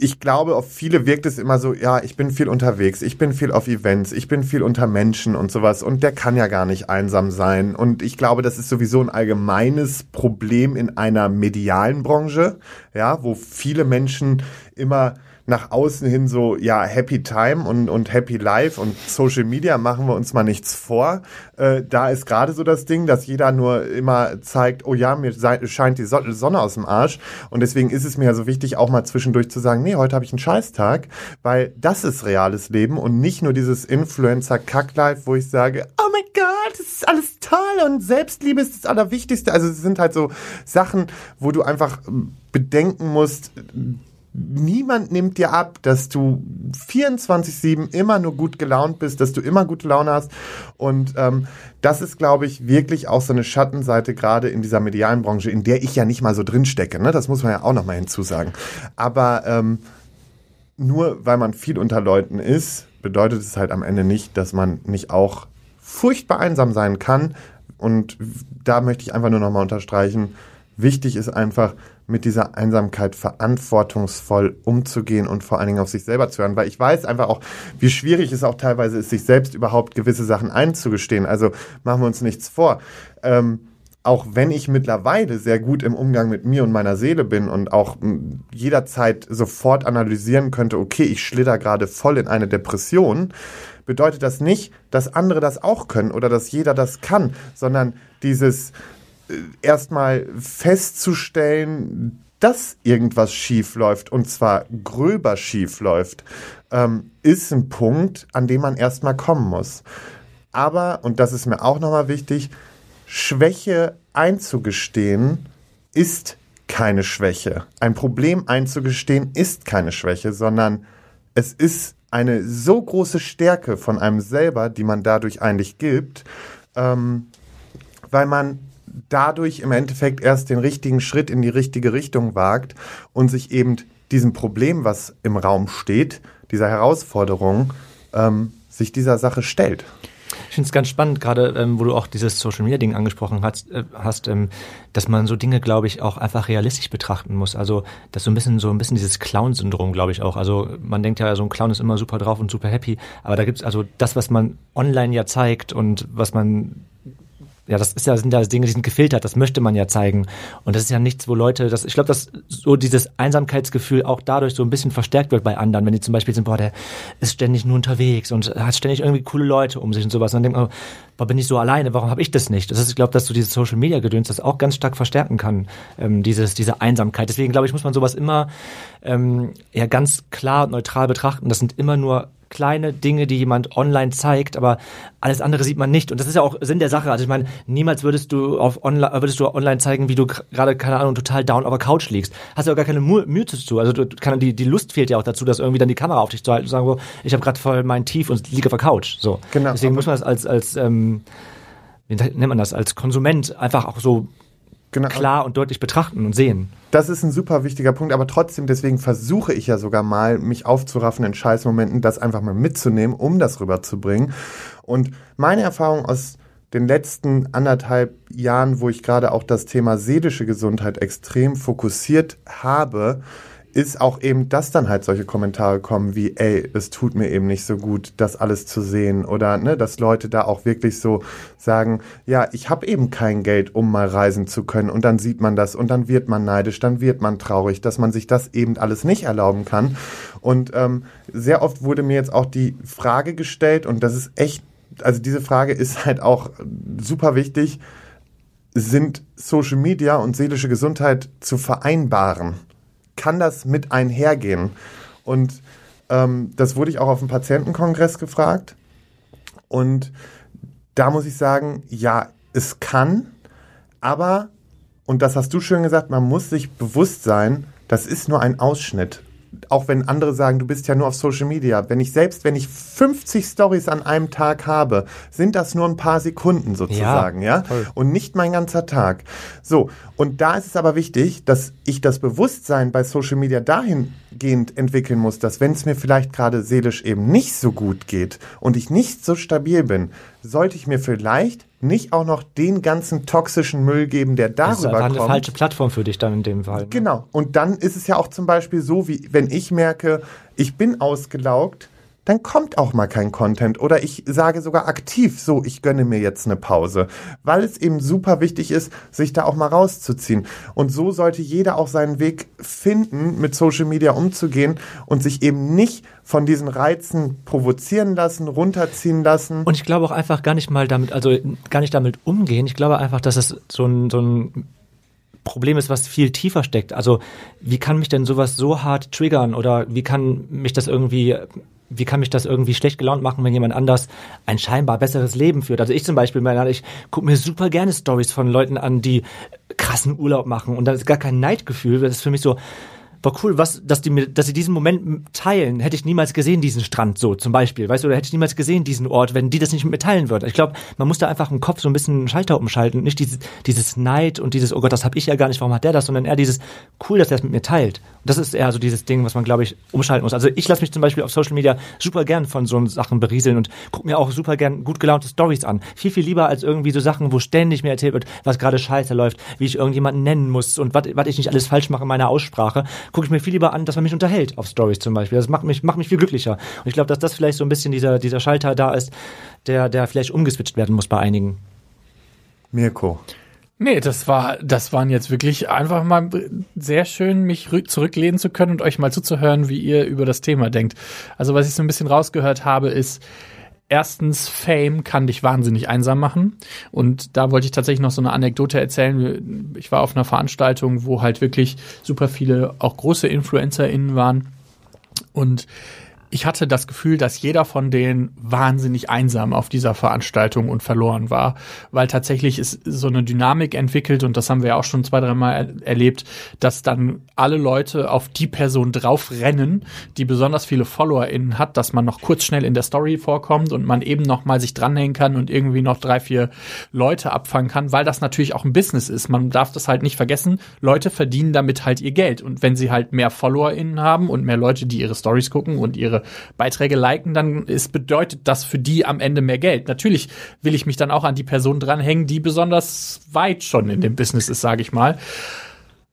ich glaube, auf viele wirkt es immer so, ja, ich bin viel unterwegs, ich bin viel auf Events, ich bin viel unter Menschen und sowas und der kann ja gar nicht einsam sein. Und ich glaube, das ist sowieso ein allgemeines Problem in einer medialen Branche, ja, wo viele Menschen immer nach außen hin so, ja, Happy Time und, und Happy Life und Social Media machen wir uns mal nichts vor. Äh, da ist gerade so das Ding, dass jeder nur immer zeigt, oh ja, mir scheint die Sonne aus dem Arsch. Und deswegen ist es mir ja so wichtig, auch mal zwischendurch zu sagen, nee, heute habe ich einen Scheißtag, weil das ist reales Leben und nicht nur dieses Influencer-Kack-Life, wo ich sage, oh mein Gott, das ist alles toll und Selbstliebe ist das Allerwichtigste. Also es sind halt so Sachen, wo du einfach bedenken musst, niemand nimmt dir ab, dass du 24-7 immer nur gut gelaunt bist, dass du immer gute Laune hast. Und ähm, das ist, glaube ich, wirklich auch so eine Schattenseite, gerade in dieser medialen Branche, in der ich ja nicht mal so drin stecke. Ne? Das muss man ja auch nochmal hinzusagen. Aber ähm, nur weil man viel unter Leuten ist, bedeutet es halt am Ende nicht, dass man nicht auch furchtbar einsam sein kann. Und da möchte ich einfach nur nochmal unterstreichen, wichtig ist einfach, mit dieser Einsamkeit verantwortungsvoll umzugehen und vor allen Dingen auf sich selber zu hören, weil ich weiß einfach auch, wie schwierig es auch teilweise ist, sich selbst überhaupt gewisse Sachen einzugestehen. Also machen wir uns nichts vor. Ähm, auch wenn ich mittlerweile sehr gut im Umgang mit mir und meiner Seele bin und auch jederzeit sofort analysieren könnte, okay, ich schlitter gerade voll in eine Depression, bedeutet das nicht, dass andere das auch können oder dass jeder das kann, sondern dieses erstmal festzustellen, dass irgendwas schief läuft und zwar gröber schief läuft, ähm, ist ein Punkt, an dem man erstmal kommen muss. Aber, und das ist mir auch nochmal wichtig, Schwäche einzugestehen ist keine Schwäche. Ein Problem einzugestehen ist keine Schwäche, sondern es ist eine so große Stärke von einem selber, die man dadurch eigentlich gibt, ähm, weil man dadurch im Endeffekt erst den richtigen Schritt in die richtige Richtung wagt und sich eben diesem Problem, was im Raum steht, dieser Herausforderung, ähm, sich dieser Sache stellt. Ich finde es ganz spannend, gerade ähm, wo du auch dieses Social Media Ding angesprochen hast, äh, hast ähm, dass man so Dinge, glaube ich, auch einfach realistisch betrachten muss. Also das so ein bisschen so ein bisschen dieses Clown-Syndrom, glaube ich auch. Also man denkt ja, so ein Clown ist immer super drauf und super happy, aber da gibt es also das, was man online ja zeigt und was man ja, das ist ja, sind ja Dinge, die sind gefiltert, das möchte man ja zeigen. Und das ist ja nichts, wo Leute, das, ich glaube, dass so dieses Einsamkeitsgefühl auch dadurch so ein bisschen verstärkt wird bei anderen, wenn die zum Beispiel sind, boah, der ist ständig nur unterwegs und hat ständig irgendwie coole Leute um sich und sowas. Und dann denkt man, boah, bin ich so alleine, warum habe ich das nicht? Das ist, ich glaube, dass so dieses Social Media Gedöns das auch ganz stark verstärken kann, ähm, dieses, diese Einsamkeit. Deswegen glaube ich, muss man sowas immer ähm, ja ganz klar und neutral betrachten. Das sind immer nur kleine Dinge, die jemand online zeigt, aber alles andere sieht man nicht. Und das ist ja auch Sinn der Sache. Also ich meine, niemals würdest du auf online, würdest du online zeigen, wie du gerade, keine Ahnung, total down auf der Couch liegst. Hast du ja gar keine Mühe dazu. Also du, kann, die, die Lust fehlt ja auch dazu, dass irgendwie dann die Kamera auf dich zu halten und sagen, so, ich habe gerade voll mein Tief und liege auf der Couch. So. Genau. Deswegen muss man das als, als ähm, wie nennt man das, als Konsument einfach auch so genau. klar und deutlich betrachten und sehen. Das ist ein super wichtiger Punkt, aber trotzdem, deswegen versuche ich ja sogar mal, mich aufzuraffen in Scheißmomenten, das einfach mal mitzunehmen, um das rüberzubringen. Und meine Erfahrung aus den letzten anderthalb Jahren, wo ich gerade auch das Thema seelische Gesundheit extrem fokussiert habe, ist auch eben, dass dann halt solche Kommentare kommen wie, ey, es tut mir eben nicht so gut, das alles zu sehen. Oder ne, dass Leute da auch wirklich so sagen, ja, ich habe eben kein Geld, um mal reisen zu können. Und dann sieht man das und dann wird man neidisch, dann wird man traurig, dass man sich das eben alles nicht erlauben kann. Und ähm, sehr oft wurde mir jetzt auch die Frage gestellt, und das ist echt, also diese Frage ist halt auch super wichtig, sind Social Media und seelische Gesundheit zu vereinbaren? Kann das mit einhergehen? Und ähm, das wurde ich auch auf dem Patientenkongress gefragt. Und da muss ich sagen, ja, es kann, Aber, und das hast du schön gesagt, man muss sich bewusst sein, das ist nur ein Ausschnitt. Auch wenn andere sagen, du bist ja nur auf Social Media. Wenn ich selbst, wenn ich 50 Stories an einem Tag habe, sind das nur ein paar Sekunden sozusagen, ja? toll. Und nicht mein ganzer Tag. So. Und da ist es aber wichtig, dass ich das Bewusstsein bei Social Media dahingehend entwickeln muss, dass wenn es mir vielleicht gerade seelisch eben nicht so gut geht und ich nicht so stabil bin, sollte ich mir vielleicht nicht auch noch den ganzen toxischen Müll geben, der Das ist darüber einfach eine kommt. falsche Plattform für dich dann in dem Fall. ne? Genau. Und dann ist es ja auch zum Beispiel so, wie wenn ich merke, ich bin ausgelaugt, dann kommt auch mal kein Content. Oder ich sage sogar aktiv, so, ich gönne mir jetzt eine Pause. Weil es eben super wichtig ist, sich da auch mal rauszuziehen. Und so sollte jeder auch seinen Weg finden, mit Social Media umzugehen und sich eben nicht von diesen Reizen provozieren lassen, runterziehen lassen. Und ich glaube auch einfach gar nicht mal damit, also gar nicht damit umgehen. Ich glaube einfach, dass es so ein, so ein Problem ist, was viel tiefer steckt. Also wie kann mich denn sowas so hart triggern oder wie kann mich das irgendwie wie kann mich das irgendwie schlecht gelaunt machen, wenn jemand anders ein scheinbar besseres Leben führt? Also ich zum Beispiel, ich gucke mir super gerne Stories von Leuten an, die krassen Urlaub machen und da ist gar kein Neidgefühl. Das ist für mich so, war cool, was, dass die mir, dass sie diesen Moment teilen, hätte ich niemals gesehen, diesen Strand so zum Beispiel, weißt du, oder hätte ich niemals gesehen, diesen Ort, wenn die das nicht mit mir teilen würden. Ich glaube, man muss da einfach im Kopf so ein bisschen einen Schalter umschalten, nicht dieses, dieses Neid und dieses, oh Gott, das habe ich ja gar nicht, warum hat der das, sondern eher dieses, cool, dass er es mit mir teilt. Und das ist eher so dieses Ding, was man, glaube ich, umschalten muss. Also ich lasse mich zum Beispiel auf Social Media super gern von so Sachen berieseln und gucke mir auch super gern gut gelaunte Stories an. Viel, viel lieber als irgendwie so Sachen, wo ständig mir erzählt wird, was gerade scheiße läuft, wie ich irgendjemanden nennen muss und was ich nicht alles falsch mache in meiner Aussprache, gucke ich mir viel lieber an, dass man mich unterhält auf Stories zum Beispiel. Das macht mich, macht mich viel glücklicher. Und ich glaube, dass das vielleicht so ein bisschen dieser, dieser Schalter da ist, der, der vielleicht umgeswitcht werden muss bei einigen. Mirko. Nee, das war, das waren jetzt wirklich einfach mal sehr schön, mich rü- zurücklehnen zu können und euch mal zuzuhören, wie ihr über das Thema denkt. Also was ich so ein bisschen rausgehört habe, ist, erstens, Fame kann dich wahnsinnig einsam machen. Und da wollte ich tatsächlich noch so eine Anekdote erzählen. Ich war auf einer Veranstaltung, wo halt wirklich super viele, auch große InfluencerInnen waren. Und ich hatte das Gefühl, dass jeder von denen wahnsinnig einsam auf dieser Veranstaltung und verloren war, weil tatsächlich ist so eine Dynamik entwickelt und das haben wir ja auch schon zwei, dreimal er erlebt, dass dann alle Leute auf die Person drauf rennen, die besonders viele FollowerInnen hat, dass man noch kurz schnell in der Story vorkommt und man eben noch mal sich dranhängen kann und irgendwie noch drei, vier Leute abfangen kann, weil das natürlich auch ein Business ist. Man darf das halt nicht vergessen. Leute verdienen damit halt ihr Geld und wenn sie halt mehr FollowerInnen haben und mehr Leute, die ihre Stories gucken und ihre Beiträge liken, dann ist, bedeutet das für die am Ende mehr Geld. Natürlich will ich mich dann auch an die Person dranhängen, die besonders weit schon in dem Business ist, sage ich mal.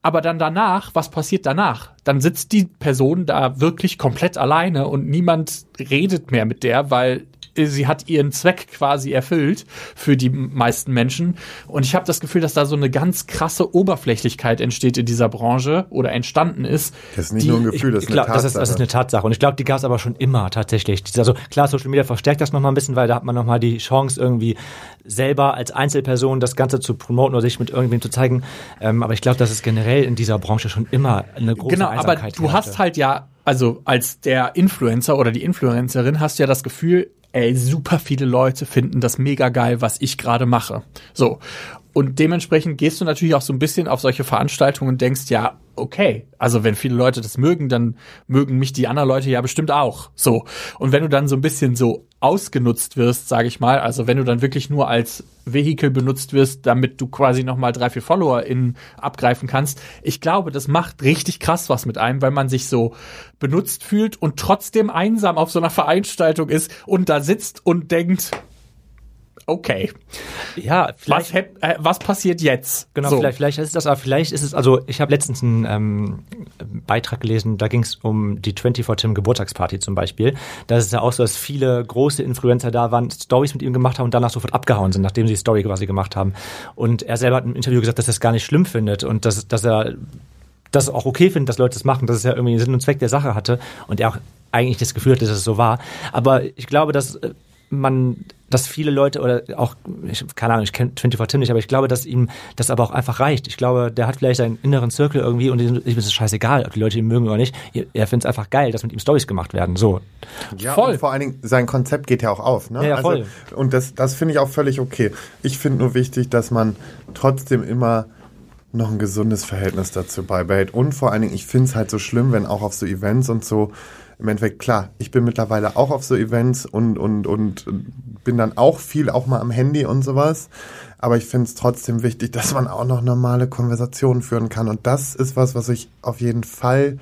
Aber dann danach, was passiert danach? Dann sitzt die Person da wirklich komplett alleine und niemand redet mehr mit der, weil sie hat ihren Zweck quasi erfüllt für die meisten Menschen. Und ich habe das Gefühl, dass da so eine ganz krasse Oberflächlichkeit entsteht in dieser Branche oder entstanden ist. Das ist nicht die- nur ein Gefühl, das ist eine Klar, das Tatsache. ist, das ist eine Tatsache. Und ich glaube, die gab es aber schon immer tatsächlich. Also klar, Social Media verstärkt das nochmal ein bisschen, weil da hat man nochmal die Chance, irgendwie selber als Einzelperson das Ganze zu promoten oder sich mit irgendwem zu zeigen. Ähm, aber ich glaube, dass es generell in dieser Branche schon immer eine große Genau, aber Einsamkeit du hast halt ja, also als der Influencer oder die Influencerin hast du ja das Gefühl, ey, super viele Leute finden das mega geil, was ich gerade mache. So. Und dementsprechend gehst du natürlich auch so ein bisschen auf solche Veranstaltungen und denkst, ja, okay, also wenn viele Leute das mögen, dann mögen mich die anderen Leute ja bestimmt auch. So. Und wenn du dann so ein bisschen so ausgenutzt wirst, sage ich mal, also wenn du dann wirklich nur als Vehikel benutzt wirst, damit du quasi nochmal drei, vier Follower in abgreifen kannst, ich glaube, das macht richtig krass was mit einem, weil man sich so benutzt fühlt und trotzdem einsam auf so einer Veranstaltung ist und da sitzt und denkt, okay, ja, was, vielleicht, hätt- äh, was passiert jetzt? Genau, So. vielleicht, vielleicht ist das, aber vielleicht ist es, also ich habe letztens einen ähm, Beitrag gelesen, da ging es um die 24 Tim Geburtstagsparty zum Beispiel. Da ist es ja auch so, dass viele große Influencer da waren, Stories mit ihm gemacht haben und danach sofort abgehauen sind, nachdem sie die Story quasi gemacht haben. Und er selber hat im Interview gesagt, dass er es gar nicht schlimm findet und dass, dass er das auch okay findet, dass Leute das machen, dass es ja irgendwie Sinn und Zweck der Sache hatte und er auch eigentlich das Gefühl hatte, dass es so war. Aber ich glaube, dass äh, man dass viele Leute oder auch, ich, keine Ahnung, ich kenne 24 Tim nicht, aber ich glaube, dass ihm das aber auch einfach reicht. Ich glaube, der hat vielleicht seinen inneren Zirkel irgendwie und ihm ist es scheißegal, ob die Leute ihn mögen oder nicht. Er findet es einfach geil, dass mit ihm Stories gemacht werden. So. Ja, Voll. Und vor allen Dingen, sein Konzept geht ja auch auf. Ne? Ja, ja, voll. Also, und das, das finde ich auch völlig okay. Ich finde nur wichtig, dass man trotzdem immer noch ein gesundes Verhältnis dazu beibehält. Und vor allen Dingen, ich finde es halt so schlimm, wenn auch auf so Events und so, im Endeffekt, klar, ich bin mittlerweile auch auf so Events und, und, und bin dann auch viel auch mal am Handy und sowas. Aber ich finde es trotzdem wichtig, dass man auch noch normale Konversationen führen kann. Und das ist was, was ich auf jeden Fall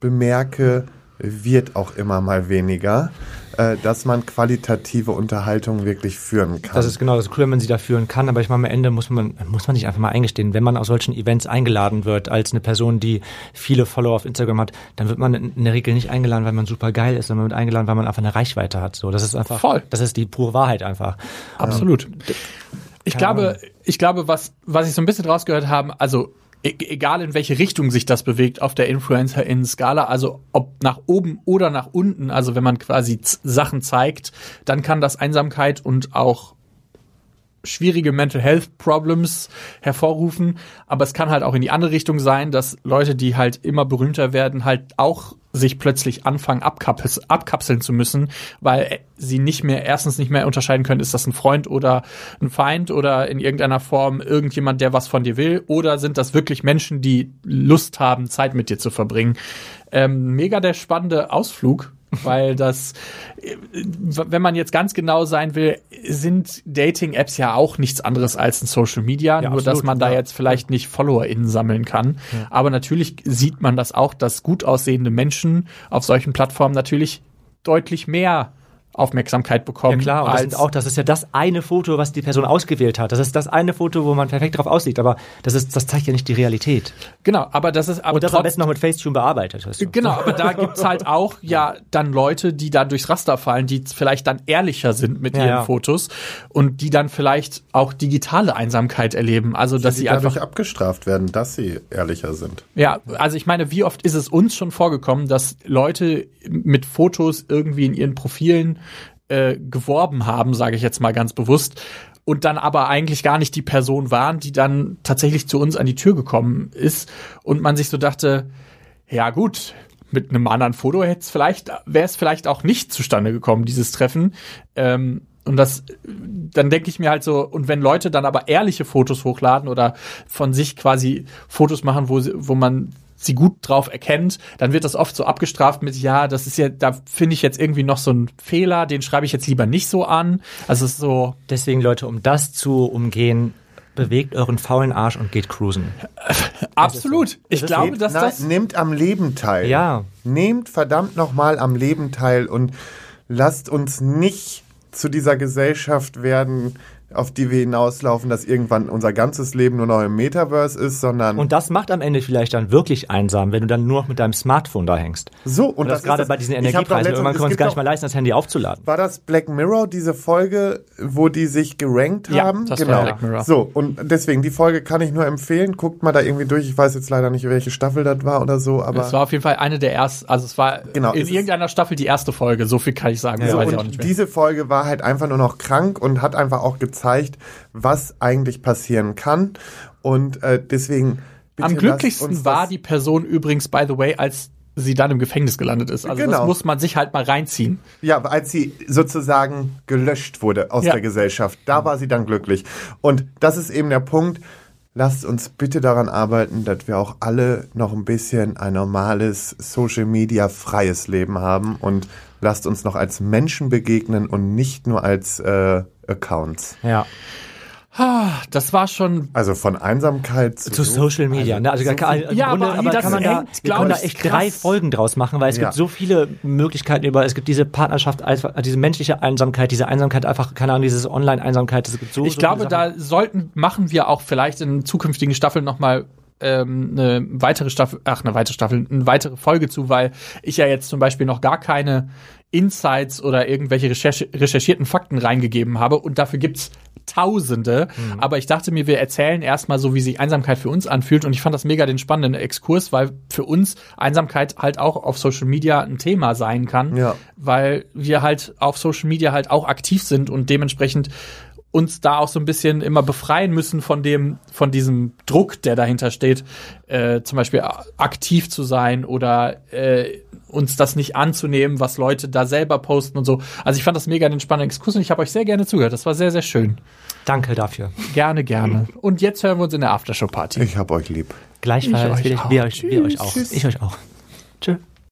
bemerke, wird auch immer mal weniger, äh, dass man qualitative Unterhaltung wirklich führen kann. Das ist genau das ist cool, wenn man sie da führen kann, aber ich meine, am Ende muss man, muss man sich einfach mal eingestehen, wenn man aus solchen Events eingeladen wird, als eine Person, die viele Follower auf Instagram hat, dann wird man in der Regel nicht eingeladen, weil man super geil ist, sondern man wird eingeladen, weil man einfach eine Reichweite hat. So, das ist einfach, Voll. das ist die pure Wahrheit einfach. Absolut. Ich Keine glaube, ich glaube, was, was ich so ein bisschen rausgehört habe, also e egal in welche Richtung sich das bewegt auf der Influencer-In-Skala, also ob nach oben oder nach unten, also wenn man quasi Sachen zeigt, dann kann das Einsamkeit und auch schwierige Mental Health Problems hervorrufen, aber es kann halt auch in die andere Richtung sein, dass Leute, die halt immer berühmter werden, halt auch sich plötzlich anfangen abkapseln, abkapseln zu müssen, weil sie nicht mehr erstens nicht mehr unterscheiden können, ist das ein Freund oder ein Feind oder in irgendeiner Form irgendjemand, der was von dir will, oder sind das wirklich Menschen, die Lust haben, Zeit mit dir zu verbringen. Ähm, mega der spannende Ausflug, weil das, äh, wenn man jetzt ganz genau sein will, sind Dating-Apps ja auch nichts anderes als ein Social Media, Ja, nur dass absolut, man da ja. jetzt vielleicht nicht FollowerInnen sammeln kann. Aber natürlich sieht man das auch, dass gut aussehende Menschen auf solchen Plattformen natürlich deutlich mehr Aufmerksamkeit Ja bekommen. klar, und das, sind auch, das ist ja das eine Foto, was die Person ausgewählt hat. Das ist das eine Foto, wo man perfekt drauf aussieht, aber das, ist, das zeigt ja nicht die Realität. genau, aber das ist aber Und das am besten noch mit Facetune bearbeitet. Weißt du? Genau, aber da gibt's halt auch ja dann Leute, die da durchs Raster fallen, die vielleicht dann ehrlicher sind mit Ja, ihren ja. Fotos und die dann vielleicht auch digitale Einsamkeit erleben. Also dass die sie dadurch einfach abgestraft werden, dass sie ehrlicher sind. Ja, also ich meine, wie oft ist es uns schon vorgekommen, dass Leute mit Fotos irgendwie in ihren Profilen äh, geworben haben, sage ich jetzt mal ganz bewusst, und dann aber eigentlich gar nicht die Person waren, die dann tatsächlich zu uns an die Tür gekommen ist und man sich so dachte, ja gut, mit einem anderen Foto hätte es vielleicht, wäre es vielleicht auch nicht zustande gekommen, dieses Treffen. Ähm, und das, dann denke ich mir halt so, und wenn Leute dann aber ehrliche Fotos hochladen oder von sich quasi Fotos machen, wo, wo man sie gut drauf erkennt, dann wird das oft so abgestraft mit, ja, das ist ja, da finde ich jetzt irgendwie noch so einen Fehler, den schreibe ich jetzt lieber nicht so an. Also es ist so, Deswegen, Leute, um das zu umgehen, bewegt euren faulen Arsch und geht cruisen. absolut. Ich glaube, dass nein, das. nehmt am Leben teil. Ja. Nehmt verdammt nochmal am Leben teil und lasst uns nicht zu dieser Gesellschaft werden, auf die wir hinauslaufen, dass irgendwann unser ganzes Leben nur noch im Metaverse ist, sondern Und das macht am Ende vielleicht dann wirklich einsam, wenn du dann nur noch mit deinem Smartphone da hängst. so. Und Und das, ist gerade das- bei diesen Energiepreisen, letztens- irgendwann es gar nicht mal leisten, das Handy aufzuladen. War das Black Mirror, diese Folge, wo die sich gerankt Ja, haben? das war genau. Black Mirror. So, und deswegen, die Folge kann ich nur empfehlen. Guckt mal da irgendwie durch. Ich weiß jetzt leider nicht, welche Staffel das war oder so, aber. Es war auf jeden Fall eine der ersten, also es war Genau, in irgendeiner Staffel die erste Folge, so viel kann ich sagen, das so, weiß ich auch nicht und mehr. diese Folge war halt einfach nur noch krank und hat einfach auch gezeigt, was eigentlich passieren kann. Und äh, deswegen. Am glücklichsten war das- die Person übrigens, by the way, als sie dann im Gefängnis gelandet ist. Also das Genau. muss man sich halt mal reinziehen. Ja, als sie sozusagen gelöscht wurde aus Ja. der Gesellschaft, da war sie dann glücklich. Und das ist eben der Punkt. Lasst uns bitte daran arbeiten, dass wir auch alle noch ein bisschen ein normales Social Media freies Leben haben und lasst uns noch als Menschen begegnen und nicht nur als äh, Accounts. Ja. Das war schon Also von Einsamkeit zu, Zu Social Media, ne? Also, so gar- viel- im Ja, Grunde, aber wie aber das kann man da, wir können da ich, echt krass. drei Folgen draus machen, weil es Ja. gibt so viele Möglichkeiten über, es gibt diese Partnerschaft, einfach diese menschliche Einsamkeit, diese Einsamkeit einfach, keine Ahnung, diese Online-Einsamkeit, es gibt so, Ich so glaube, da sollten, machen wir auch vielleicht in zukünftigen Staffeln nochmal ähm, eine weitere Staffel, ach, eine weitere Staffel, eine weitere Folge zu, weil ich ja jetzt zum Beispiel noch gar keine Insights oder irgendwelche Recherche, recherchierten Fakten reingegeben habe und dafür gibt's Tausende. Aber ich dachte mir, wir erzählen erstmal so, wie sich Einsamkeit für uns anfühlt. Und ich fand das mega den spannenden Exkurs, weil für uns Einsamkeit halt auch auf Social Media ein Thema sein kann. Ja. Weil wir halt auf Social Media halt auch aktiv sind und dementsprechend uns da auch so ein bisschen immer befreien müssen von dem, von diesem Druck, der dahinter steht, äh, zum Beispiel aktiv zu sein oder äh, uns das nicht anzunehmen, was Leute da selber posten und so. Also ich fand das mega den spannenden Exkurs und ich habe euch sehr gerne zugehört. Das war sehr, sehr schön. Danke dafür. Gerne, gerne. Und jetzt hören wir uns in der Aftershow-Party. Ich hab euch lieb. Gleichfalls. Ich euch wir, euch, wir euch auch. Tschüss. Ich euch auch. Tschüss.